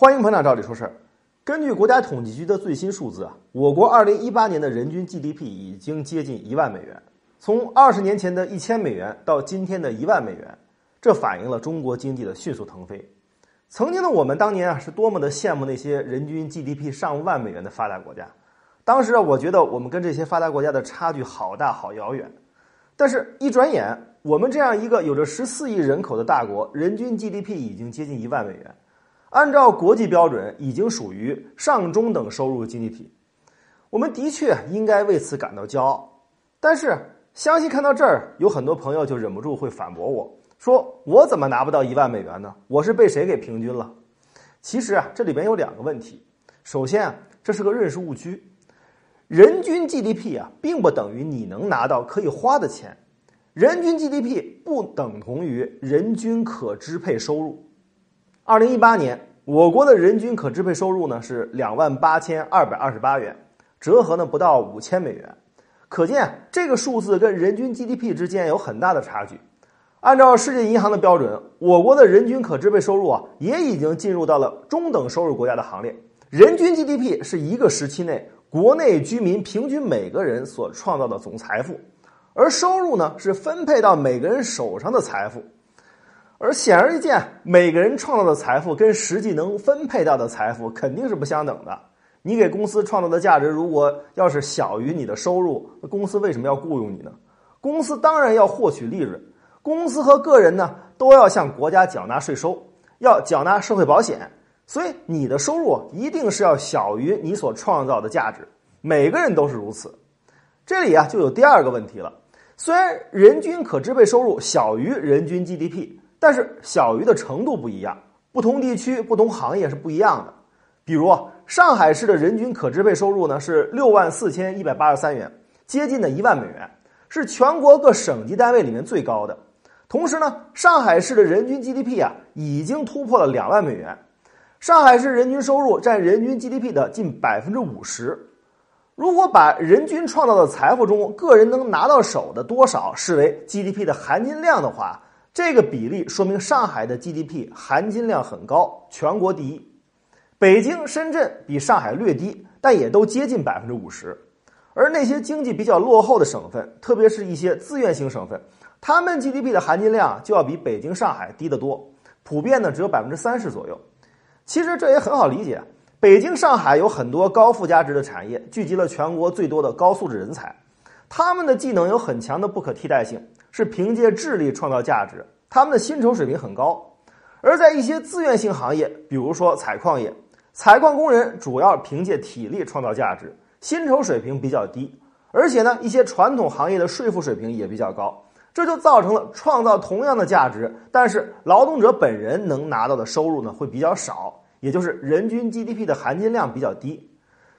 欢迎捧场，照理说事儿。根据国家统计局的最新数字啊，我国二零一八年的人均 GDP 已经接近一万美元。从二十年前的一千美元到今天的一万美元，这反映了中国经济的迅速腾飞。曾经的我们当年啊，是多么的羡慕那些人均 GDP 上万美元的发达国家。当时啊，我觉得我们跟这些发达国家的差距好大好遥远。但是，一转眼，我们这样一个有着十四亿人口的大国，人均 GDP 已经接近一万美元。按照国际标准，已经属于上中等收入经济体，我们的确应该为此感到骄傲。但是，相信看到这儿，有很多朋友就忍不住会反驳我说：“我怎么拿不到一万美元呢？我是被谁给平均了？”其实啊，这里边有两个问题。首先啊，这是个认识误区，人均 GDP 啊，并不等于你能拿到可以花的钱，人均 GDP 不等同于人均可支配收入。二零一八年，我国的人均可支配收入呢是两万八千二百二十八元，折合呢不到五千美元。可见这个数字跟人均 GDP 之间有很大的差距。按照世界银行的标准，我国的人均可支配收入啊也已经进入到了中等收入国家的行列。人均 GDP 是一个时期内国内居民平均每个人所创造的总财富，而收入呢是分配到每个人手上的财富。而显而易见，每个人创造的财富跟实际能分配到的财富肯定是不相等的。你给公司创造的价值，如果要是小于你的收入，那公司为什么要雇佣你呢？公司当然要获取利润。公司和个人呢，都要向国家缴纳税收，要缴纳社会保险。所以你的收入一定是要小于你所创造的价值。每个人都是如此。这里啊，就有第二个问题了。虽然人均可支配收入小于人均 GDP。但是小于的程度不一样，不同地区、不同行业是不一样的。比如上海市的人均可支配收入呢是六万四千一百八十三元，接近的一万美元，是全国各省级单位里面最高的。同时呢，上海市的人均 GDP 啊已经突破了两万美元，上海市人均收入占人均 GDP 的近百分之五十。如果把人均创造的财富中个人能拿到手的多少视为 GDP 的含金量的话，这个比例说明上海的 GDP 含金量很高，全国第一。北京、深圳比上海略低，但也都接近百分之五十。而那些经济比较落后的省份，特别是一些资源型省份，他们 GDP 的含金量就要比北京、上海低得多，普遍呢只有百分之三十左右。其实这也很好理解，北京、上海有很多高附加值的产业，聚集了全国最多的高素质人才，他们的技能有很强的不可替代性。是凭借智力创造价值，他们的薪酬水平很高；而在一些自愿性行业，比如说采矿业，采矿工人主要凭借体力创造价值，薪酬水平比较低。而且呢，一些传统行业的税负水平也比较高，这就造成了创造同样的价值，但是劳动者本人能拿到的收入呢会比较少，也就是人均 GDP 的含金量比较低。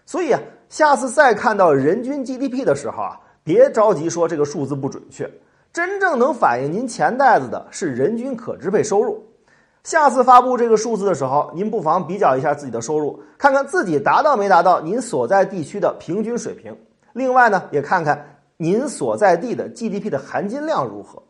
所以啊，下次再看到人均 GDP 的时候啊，别着急说这个数字不准确。真正能反映您钱袋子的是人均可支配收入。下次发布这个数字的时候，您不妨比较一下自己的收入，看看自己达到没达到您所在地区的平均水平。另外呢，也看看您所在地的 GDP 的含金量如何。